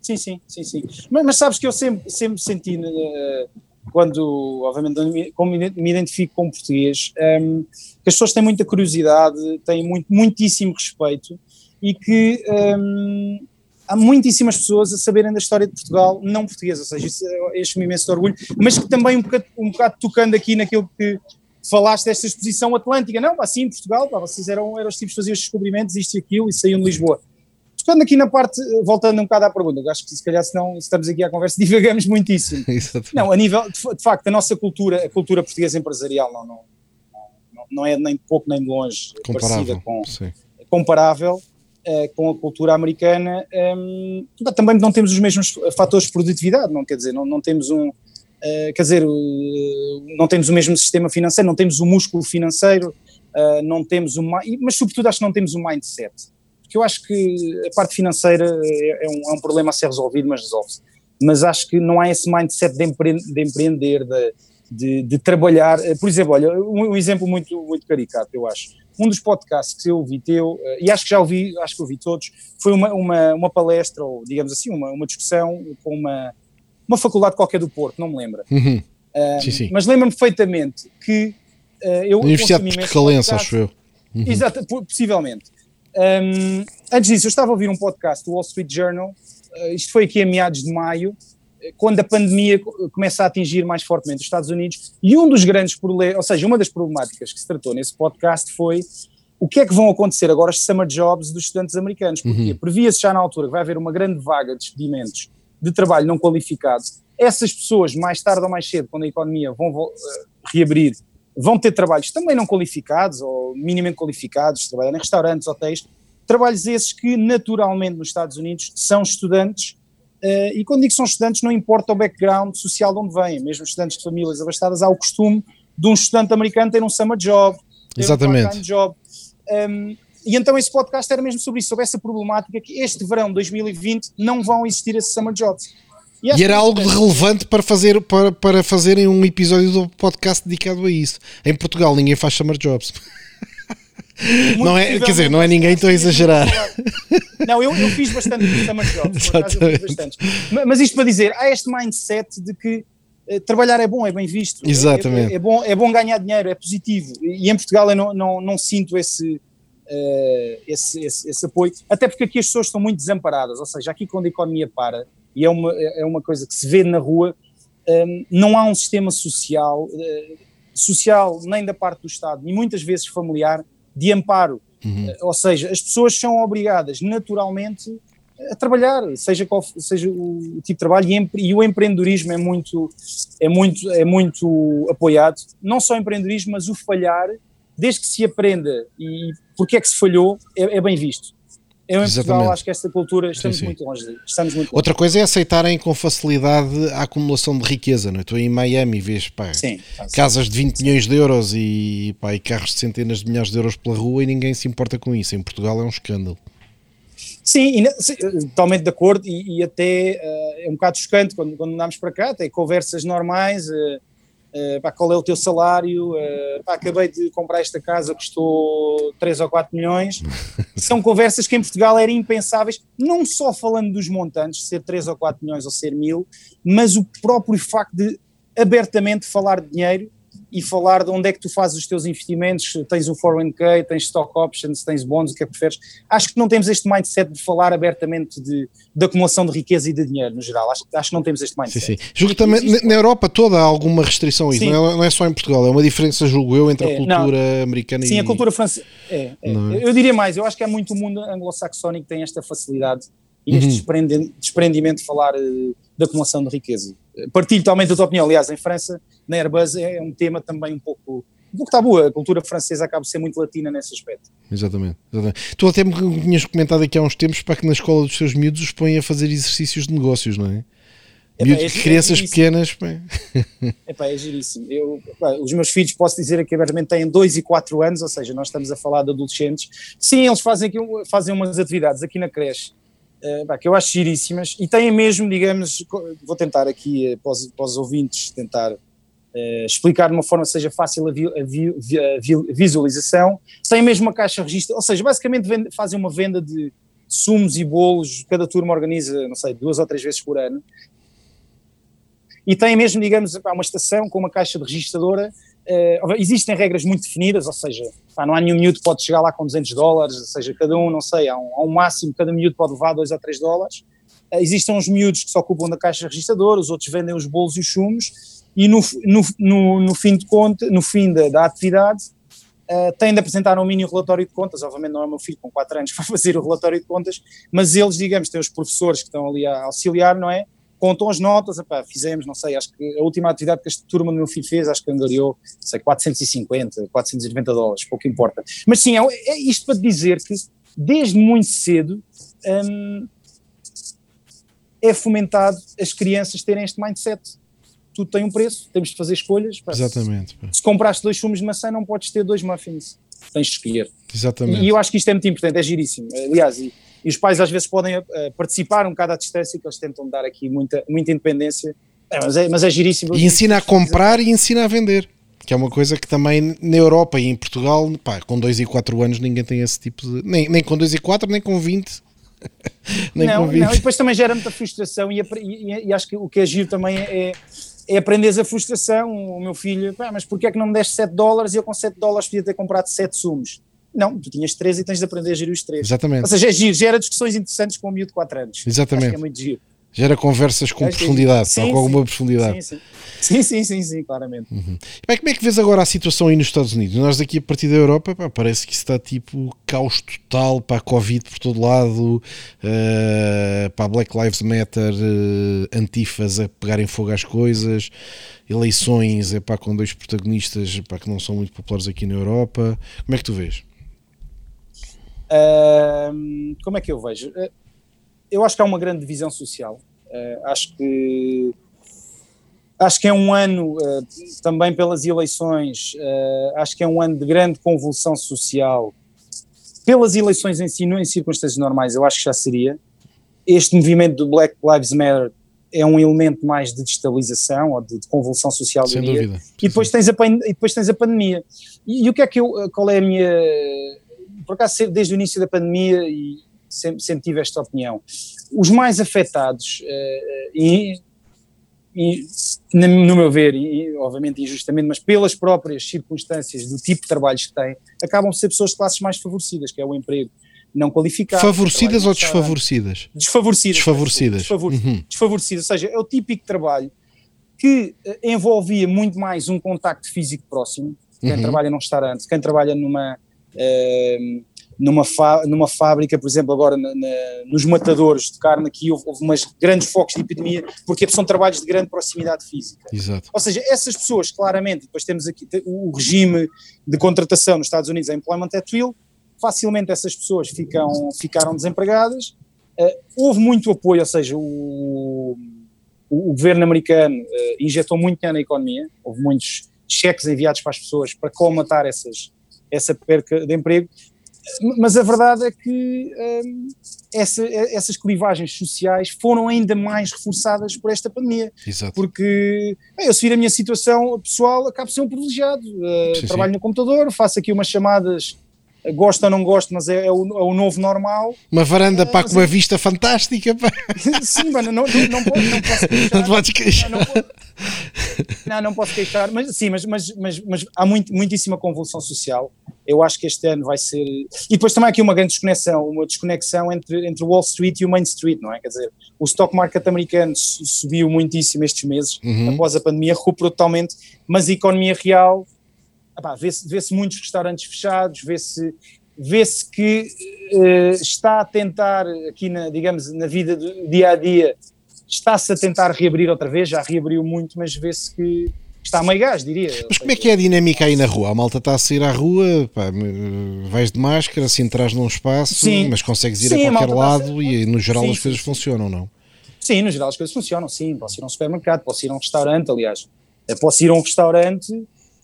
Sim, sim, sim, sim. Mas, mas sabes que eu sempre, sempre senti, uh, quando, obviamente, como me identifico com português, um, ehm, que as pessoas têm muita curiosidade, têm muito, muitíssimo respeito e que um, ehm, há muitíssimas pessoas a saberem da história de Portugal não portuguesa, ou seja, isso enche-me imenso de orgulho, mas que também um bocado, um bocado tocando aqui naquilo que falaste desta exposição atlântica, não, assim, Portugal, pá, vocês eram, eram os tipos que faziam os descobrimentos, isto e aquilo, e saíam de Lisboa. Tocando aqui na parte, voltando um bocado à pergunta, acho que se calhar se não estamos aqui à conversa, divagamos muitíssimo. Não, a nível, de, de, facto, a nossa cultura, a cultura portuguesa empresarial não, não, não, não é nem pouco nem de longe comparável, parecida com, sim. comparável, uh, com a cultura americana, um, ehm, também não temos os mesmos fatores de produtividade, não quer dizer, não, não temos um, uh, quer dizer, uh, não temos o mesmo sistema financeiro, não temos o músculo financeiro, não temos uma, mas sobretudo acho que não temos o mindset, porque eu acho que a parte financeira é, é, um, é um, problema a ser resolvido, mas resolve-se, mas acho que não há esse mindset de, empre de empreender, de, de, de, trabalhar, por exemplo, olha, um, um exemplo muito, muito caricato, eu acho, um dos podcasts que eu ouvi teu, eh, e acho que já ouvi, acho que ouvi todos, foi uma, uma, uma palestra, ou digamos assim, uma, uma discussão com uma, uma faculdade qualquer do Porto, não me lembro. Uhum. Uh, sim, sim. Mas lembro-me perfeitamente que uh, eu. Universidade Portucalense, acho eu. Uhum. Exato, possivelmente. Um, antes disso, eu estava a ouvir um podcast do Wall Street Journal, uh, isto foi aqui a meados de maio, quando a pandemia começa a atingir mais fortemente os Estados Unidos, e um dos grandes problemas, ou seja, uma das problemáticas que se tratou nesse podcast foi o que é que vão acontecer agora os summer jobs dos estudantes americanos, porque uhum. previa-se já na altura que vai haver uma grande vaga de despedimentos de trabalho não qualificado, essas pessoas mais tarde ou mais cedo, quando a economia vão uh, reabrir, vão ter trabalhos também não qualificados ou minimamente qualificados, trabalhar em restaurantes, hotéis, trabalhos esses que naturalmente nos Estados Unidos são estudantes Uh, e quando digo que são estudantes, não importa o background social de onde vêm, mesmo estudantes de famílias abastadas, há o costume de um estudante americano ter um summer job, ter Exatamente. um job. Um, ehm, e então esse podcast era mesmo sobre isso, sobre essa problemática que este verão 2020 não vão existir esses summer jobs. E, e era algo de relevante para, fazer, para, para fazerem um episódio do podcast dedicado a isso. Em Portugal ninguém faz summer jobs. não é, quer dizer, não é ninguém, estou a exagerar. Não, eu, eu fiz bastante de summer jobs, mas, mas isto para dizer, há este mindset de que uh, trabalhar é bom, é bem visto. É, Exatamente. É, é, bom, é bom ganhar dinheiro, é positivo. E em Portugal eu não, não, não sinto esse, uh, esse, esse, esse, apoio, até porque aqui as pessoas estão muito desamparadas, ou seja, aqui quando a economia para, e é uma, é uma coisa que se vê na rua, um, não há um sistema social, uh, social nem da parte do Estado, e muitas vezes familiar, de amparo. Uhum. Ou seja, as pessoas são obrigadas naturalmente a trabalhar, seja qual seja o tipo de trabalho, e, e, o empreendedorismo é muito, é, muito, é muito apoiado, não só o empreendedorismo, mas o falhar, desde que se aprenda e porque é que se falhou, é, é bem visto. Eu em Portugal acho que esta cultura estamos sim, sim. muito longe. Estamos muito longe. Outra coisa é aceitarem com facilidade a acumulação de riqueza. Não é? Estou em Miami vês pá, sim, casas de 20 milhões de euros e, pá, e carros de centenas de milhares de euros pela rua e ninguém se importa com isso. Em Portugal é um escândalo. Sim, e, sim totalmente de acordo e, e até uh, é um bocado chocante quando, quando andamos para cá, tem conversas normais, uh, Uh, pá, qual é o teu salário? Uh, pá, acabei de comprar esta casa, custou 3 ou 4 milhões. São conversas que em Portugal eram impensáveis, não só falando dos montantes, ser 3 ou 4 milhões ou ser mil, mas o próprio facto de abertamente falar de dinheiro e falar de onde é que tu fazes os teus investimentos, tens o 401k, tens stock options, tens bonds, o que é que preferes. Acho que não temos este mindset de falar abertamente de, de acumulação de riqueza e de dinheiro no geral. Acho, acho que não temos este mindset. Sim, sim. Julgo que também na Europa toda há alguma restrição a isso, não é, não é, só em Portugal, é uma diferença, julgo eu, entre é, a cultura não, americana sim, e... Sim, a cultura francesa, é, é. é. Eu diria mais, eu acho que é muito o mundo anglo-saxónico que tem esta facilidade e este uhum. desprendimento de falar uh, de acumulação de riqueza. Partilho totalmente a tua opinião, aliás, em França na Airbus é um tema também um pouco um pouco tabu, a cultura francesa acaba de ser muito latina nesse aspecto. Exatamente, exatamente. Tu até me tinhas comentado aqui há uns tempos para que na escola dos seus miúdos os põem a fazer exercícios de negócios, não é? Miúdos, é, crianças é pequenas. Pá. Epá, é giríssimo. Eu, os meus filhos, posso dizer aqui abertamente, têm 2 e 4 anos, ou seja, nós estamos a falar de adolescentes. Sim, eles fazem, aqui, fazem umas atividades aqui na creche uh, que eu acho giríssimas e têm mesmo, digamos, vou tentar aqui uh, para, os, para os ouvintes tentar Uh, explicar de uma forma que seja fácil a, vi, a, vi, a, visualização, sem mesmo uma caixa de registro, ou seja, basicamente vende, fazem uma venda de sumos e bolos, cada turma organiza, não sei, duas ou três vezes por ano, e tem mesmo, digamos, uma estação com uma caixa de registradora, uh, existem regras muito definidas, ou seja, pá, não há nenhum miúdo que pode chegar lá com 200 dólares, ou seja, cada um, não sei, há um, há um máximo, cada miúdo pode levar 2 ou 3 dólares, uh, existem uns miúdos que se ocupam da caixa registradora, os outros vendem os bolos e os sumos, e no, no, no, no fim de conta, no fim da, da atividade, uh, tem de apresentar um mini relatório de contas, obviamente não é o meu filho com 4 anos vai fazer o relatório de contas, mas eles, digamos, têm os professores que estão ali a auxiliar, não é? Contam as notas, fizemos, não sei, acho que a última atividade que esta turma do meu filho fez, acho que angariou, sei, 450, 490 dólares, pouco importa. Mas sim, é, é isto para dizer que desde muito cedo um, é fomentado as crianças terem este mindset tudo tem um preço, temos de fazer escolhas. Pá. Exatamente. Pá. Se compraste dois sumos de maçã, não podes ter dois muffins. Tens de escolher. Exatamente. E eu acho que isto é muito importante, é giríssimo. Aliás, e, e os pais às vezes podem uh, participar um bocado à distância, que eles tentam dar aqui muita, muita independência, é, mas, é, mas é giríssimo. E ensina a comprar e ensina a vender. Que é uma coisa que também na Europa e em Portugal, pá, com 2 e 4 anos ninguém tem esse tipo de. Nem, nem com 2 e 4, nem com 20. nem não, com 20. não, e depois também gera muita frustração e, e, e, acho que o que é giro também é, é aprenderes a frustração. O meu filho, pá, mas porquê é que não me deste 7 dólares e eu com 7 dólares podia ter comprado 7 sumos? Não, tu tinhas 3 e tens de aprender a gerir os 3. Exatamente. Ou seja, é giro, gera discussões interessantes com um miúdo de 4 anos. Exatamente. Acho que é muito giro. Gera conversas com profundidade, sim, com alguma profundidade. Sim, sim. Sim, sim, sim, claramente. Uhum. Bem, como é que vês agora a situação aí nos Estados Unidos? Nós daqui a partir da Europa, pá, parece que está tipo caos total, para a Covid por todo lado, uh, para Black Lives Matter, uh, antifas a pegarem fogo às coisas, eleições é pá, com dois protagonistas pá, que não são muito populares aqui na Europa. Como é que tu vês? Uh, como é que eu vejo? Eh, eu acho que há uma grande divisão social. Uh, acho que acho que é um ano uh, também pelas eleições. Uh, acho que é um ano de grande convulsão social. Pelas eleições em si, não em circunstâncias normais, eu acho que já seria. Este movimento do Black Lives Matter é um elemento mais de destabilização ou de, de convulsão social. Sem dúvida. E depois, tens a, e depois tens a pandemia. E, e, o que é que eu, qual é a minha. Por acaso, desde o início da pandemia, e sempre, sempre tive esta opinião, os mais afetados, uh, e, e, no meu ver, e obviamente injustamente, mas pelas próprias circunstâncias do tipo de trabalhos que têm, acabam por ser pessoas de classes mais favorecidas, que é o emprego não qualificado. Favorecidas ou desfavorecidas? Desfavorecidas. Desfavorecidas. Desfavor uhum. Desfavorecidas, ou seja, é o típico trabalho que uh, envolvia muito mais um contacto físico próximo, quem uhum. trabalha num restaurante, quem trabalha numa... Uh, numa, numa fábrica, por exemplo, agora na, na, nos matadores de carne, aqui houve, houve umas grandes focos de epidemia, porque são trabalhos de grande proximidade física. Exato. Ou seja, essas pessoas, claramente, depois temos aqui o regime de contratação nos Estados Unidos, a Employment at Will, facilmente essas pessoas ficam, ficaram desempregadas. Uh, houve muito apoio, ou seja, o, o, o governo americano uh, injetou muito dinheiro na economia, houve muitos cheques enviados para as pessoas para colmatar essas, essa perca de emprego mas a verdade é que um, essa, essas clivagens sociais foram ainda mais reforçadas por esta pandemia. Exato. Porque bem, eu, se vir a minha situação pessoal, acabo de ser um privilegiado. Uh, sim, trabalho sim. no computador, faço aqui umas chamadas gosto ou não gosto, mas é, é, o, é o, novo normal. Uma varanda uh, pá, com uma vista fantástica. Pá. Sim, mano, não, não, não, não posso queixar. Não podes queixar. Não, não, não, posso queixar, mas sim, mas, mas, mas, mas há muito, muitíssima convulsão social. Eu acho que este ano vai ser. E depois também há aqui uma grande desconexão, uma desconexão entre, entre Wall Street e o Main Street, não é? Quer dizer, o stock market americano subiu muitíssimo estes meses, uhum. após a pandemia, recuperou totalmente, mas a economia real vê-se vê muitos restaurantes fechados, vê-se vê-se que uh, está a tentar, aqui na, digamos, na vida do dia a dia, está-se a tentar reabrir outra vez, já reabriu muito, mas vê-se que está a meio gás, diria. Mas como é que é a dinâmica aí na rua? A malta está a sair à rua, pá, vais de máscara, se entras num espaço, sim. mas consegues ir sim, a qualquer a lado e no geral sim, as coisas funcionam, não? Sim, no geral as coisas funcionam, sim. Posso ir a um supermercado, posso ir a um restaurante, aliás. Posso ir a um restaurante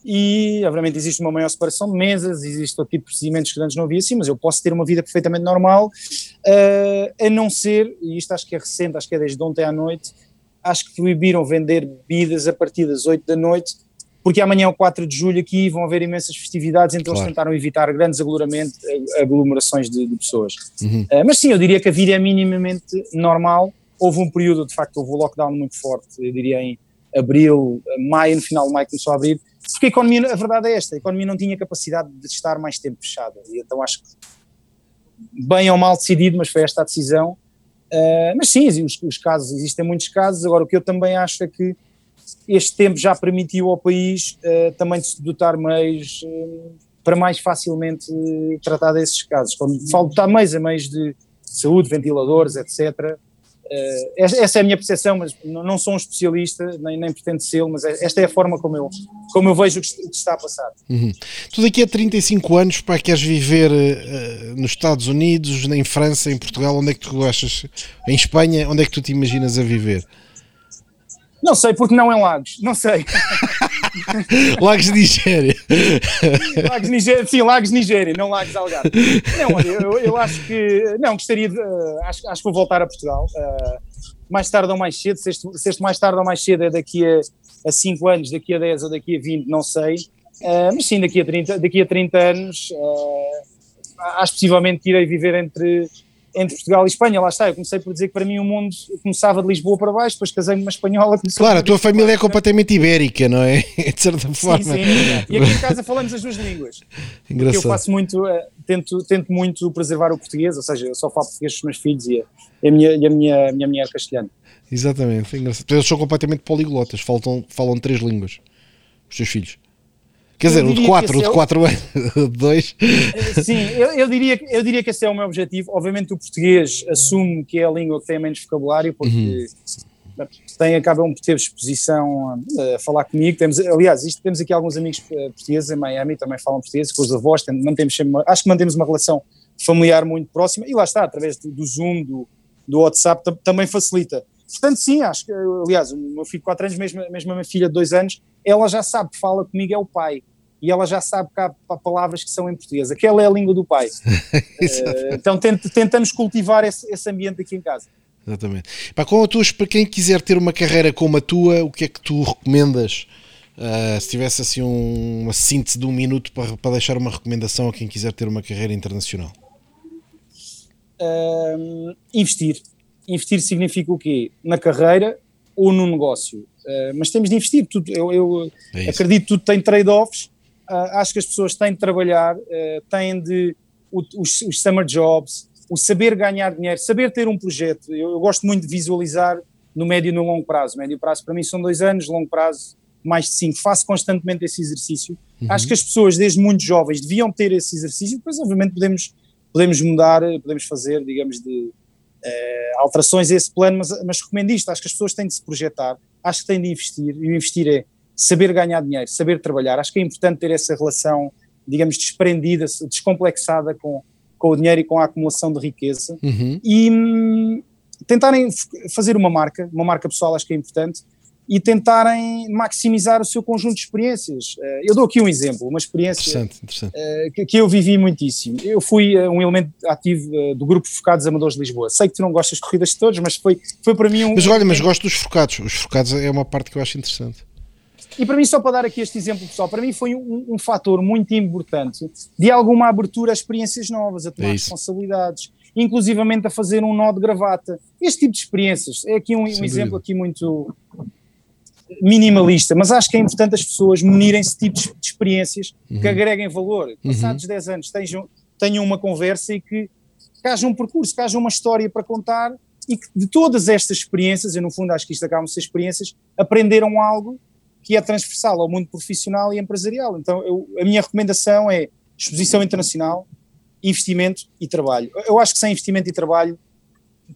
e obviamente existe uma maior separação de mesas, existe outro tipo de procedimentos que antes não havia assim, mas eu posso ter uma vida perfeitamente normal, uh, a não ser, e isto acho que é recente, acho que é desde ontem à noite, acho que proibiram vender bebidas a partir das 8 da noite, porque amanhã é o 4 de julho aqui vão haver imensas festividades, então claro. eles tentaram evitar grandes aglomerações de, de pessoas. Uhum. Uh, mas sim, eu diria que a vida é minimamente normal, houve um período, de facto, houve um lockdown muito forte, eu diria em abril, maio, no final de maio começou a abrir, porque a economia, a verdade é esta, a economia não tinha capacidade de estar mais tempo fechada, e então acho que bem ou mal decidido, mas foi esta a decisão. Uh, mas sim, os, os, casos, existem muitos casos, agora o que eu também acho é que este tempo já permitiu ao país uh, também de se dotar meios uh, para mais facilmente tratar desses casos. Quando falo de dotar meios, a meios de saúde, ventiladores, etc., essa é a minha percepção, mas não sou um especialista, nem, nem pretendo ser, mas é, esta é a forma como eu, como eu vejo o que, o que está a passar. Uhum. Tu daqui a 35 anos, para queres viver uh, nos Estados Unidos, em França, em Portugal, onde é que tu achas? Em Espanha, onde é que tu te imaginas a viver? Não sei, porque não em Lagos, não sei. Lagos Nigéria. Lagos Nigéria, sim, Lagos Nigéria, não Lagos Algarve. Não, olha, eu, eu acho que, não, gostaria de, uh, acho, acho que vou voltar a Portugal, uh, mais tarde ou mais cedo, se este, se este, mais tarde ou mais cedo é daqui a 5 anos, daqui a 10 ou daqui a 20, não sei, uh, mas sim, daqui a 30, daqui a 30 anos, acho possivelmente que irei viver entre entre Portugal e Espanha, lá está, eu comecei por dizer que para mim o mundo começava de Lisboa para baixo, depois casei-me uma espanhola. Claro, a tua família é completamente ibérica, não é? De certa forma. Sim, sim, e aqui em casa falamos as duas línguas. Engraçado. Porque eu faço muito, uh, tento, tento muito preservar o português, ou seja, eu só falo português com os meus filhos e a, a minha, e a minha, a minha mulher castelhana. Exatamente, engraçado. Eles são completamente poliglotas, faltam, falam três línguas, os teus filhos. Quer dizer, o de 4, o de 4 anos, o de 2. Sim, eu, eu, diria, eu diria que esse é o meu objetivo. Obviamente o português assume que é a língua que tem menos vocabulário, porque uhum. tem, acabam por ter exposição a, a, falar comigo. Temos, aliás, isto, temos aqui alguns amigos eh, portugueses em Miami, também falam português, com os avós, tem, mantemos acho que mantemos uma relação familiar muito próxima, e lá está, através do, do Zoom, do, do WhatsApp, também facilita. Portanto, sim, acho que, aliás, o meu filho de 4 anos, mesmo, mesmo a minha filha de 2 anos, ela já sabe fala comigo é o pai e ela já sabe que há palavras que são em português. Aquela é a língua do pai. uh, então tentamos cultivar esse, esse, ambiente aqui em casa. Exatamente. Para, com a tua, para quem quiser ter uma carreira como a tua, o que é que tu recomendas? Uh, se tivesse assim um, uma síntese de um minuto para, para deixar uma recomendação a quem quiser ter uma carreira internacional. Uh, investir. Investir significa o quê? Na carreira ou no negócio. Uh, mas temos de investir. Tudo, eu, eu é acredito que tudo tem trade-offs acho que as pessoas têm de trabalhar, uh, têm de os, os, summer jobs, o saber ganhar dinheiro, saber ter um projeto. Eu, eu, gosto muito de visualizar no médio e no longo prazo. Médio prazo para mim são dois anos, longo prazo mais de cinco. Faço constantemente esse exercício. Uhum. Acho que as pessoas, desde muito jovens, deviam ter esse exercício. Depois, obviamente, podemos, podemos mudar, podemos fazer, digamos, de uh, alterações a esse plano, mas, mas recomendo isto. Acho que as pessoas têm de se projetar, acho que têm de investir. E o investir é saber ganhar dinheiro, saber trabalhar. Acho que é importante ter essa relação, digamos, desprendida, descomplexada com, com o dinheiro e com a acumulação de riqueza. Uhum. E hum, tentarem fazer uma marca, uma marca pessoal, acho que é importante. e tentarem maximizar o seu conjunto de experiências. Uh, eu dou aqui um exemplo, uma experiência interessante, interessante. Uh, que, eu vivi muitíssimo. Eu fui uh, um elemento ativo do grupo Focados Amadores de Lisboa. Sei que tu não gostas de corridas de todos, mas foi, foi para mim um. Mas olha, mas gosto dos focados. Os focados é uma parte que eu acho interessante. E para mim, só para dar aqui este exemplo pessoal, para mim foi um, um fator muito importante de alguma abertura a experiências novas, a tomar é responsabilidades, inclusivamente a fazer um nó de gravata. Este tipo de experiências. É aqui um, um exemplo aqui muito minimalista, mas acho que é importante as pessoas munirem-se de tipos de experiências uhum. que agreguem valor. Passados uhum. 10 anos tenham, tenham uma conversa e que, que haja um percurso, que haja uma história para contar e que de todas estas experiências, eu no fundo acho que isto acabam de ser experiências, aprenderam algo que é transversal ao mundo profissional e empresarial. Então eu, a minha recomendação é exposição internacional, investimento e trabalho. Eu acho que sem investimento e trabalho,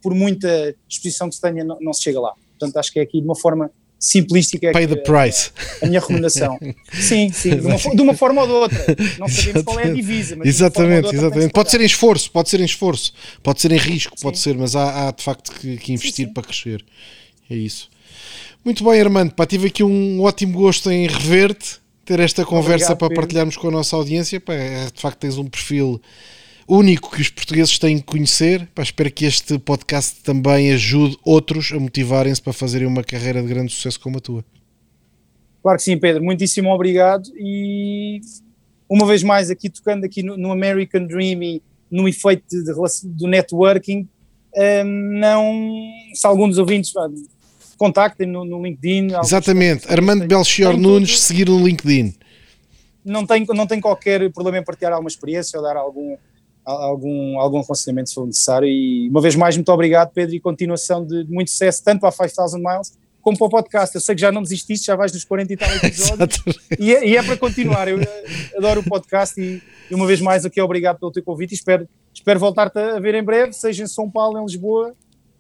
por muita exposição que se tenha, não, não se chega lá. Portanto, acho que é aqui de uma forma simplística. Pay the price. A, a minha recomendação. sim, sim, de uma, de uma, forma ou de outra. Não sabemos qual é a divisa, mas exatamente, exatamente. Pode ser em esforço, pode ser em esforço, pode ser em risco, sim. pode ser, mas há, há de facto que, que investir sim, sim. para crescer. É isso. Muito bem, Armando, pá, tive aqui um ótimo gosto em rever-te, ter esta conversa Obrigado, para Pedro. partilharmos com a nossa audiência. Pá, é, de facto, tens um perfil único que os portugueses têm que conhecer. Pá, espero que este podcast também ajude outros a motivarem-se para fazerem uma carreira de grande sucesso como a tua. Claro que sim, Pedro. Muitíssimo obrigado e uma vez mais aqui tocando aqui no, no American Dream e no efeito de, de, do networking, um, não, se algum dos ouvintes contactem no, no LinkedIn. Exatamente, Armando Belchior Nunes, seguir no LinkedIn. Não tem, não tem qualquer problema em partilhar alguma experiência ou dar algum, algum, algum aconselhamento se for necessário. E uma vez mais, muito obrigado, Pedro, e continuação de, muito sucesso, tanto para a 5000 Miles como para o podcast. Eu sei que já não desististe, já vais dos 40 e tal episódios e, é, e, é, para continuar. Eu adoro o podcast e, e, uma vez mais aqui obrigado pelo teu convite e espero, espero voltar-te a ver em breve, seja em São Paulo, em Lisboa,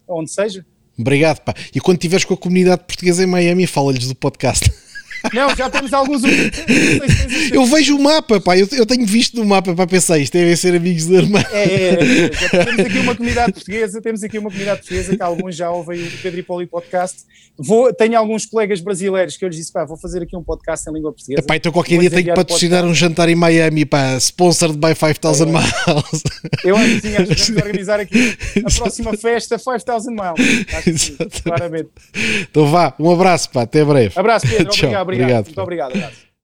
onde seja. Obrigado, pá. E quando estiveres com a comunidade portuguesa em Miami, fala-lhes do podcast. Não, já temos alguns. eu vejo o mapa, pá. Eu, eu tenho visto no mapa para pensar isto devem ser amigos do irmão. É, é, é, temos aqui uma comunidade portuguesa, temos aqui uma comunidade portuguesa que alguns já ouvem o Pedro e Poli podcast. Vou, tenho alguns colegas brasileiros que eu lhes disse, pá, vou fazer aqui um podcast em língua portuguesa. Epá, então qualquer dia tenho que patrocinar um jantar em Miami, pá, sponsored by 5000 Miles. Eu acho que sim, acho que organizar aqui a próxima festa 5000 Miles. Acho que sim, claramente. Então vá, um abraço, pá, até breve. Abraço, Pedro, obrigado, obrigado. Obrigado. Muito obrigado.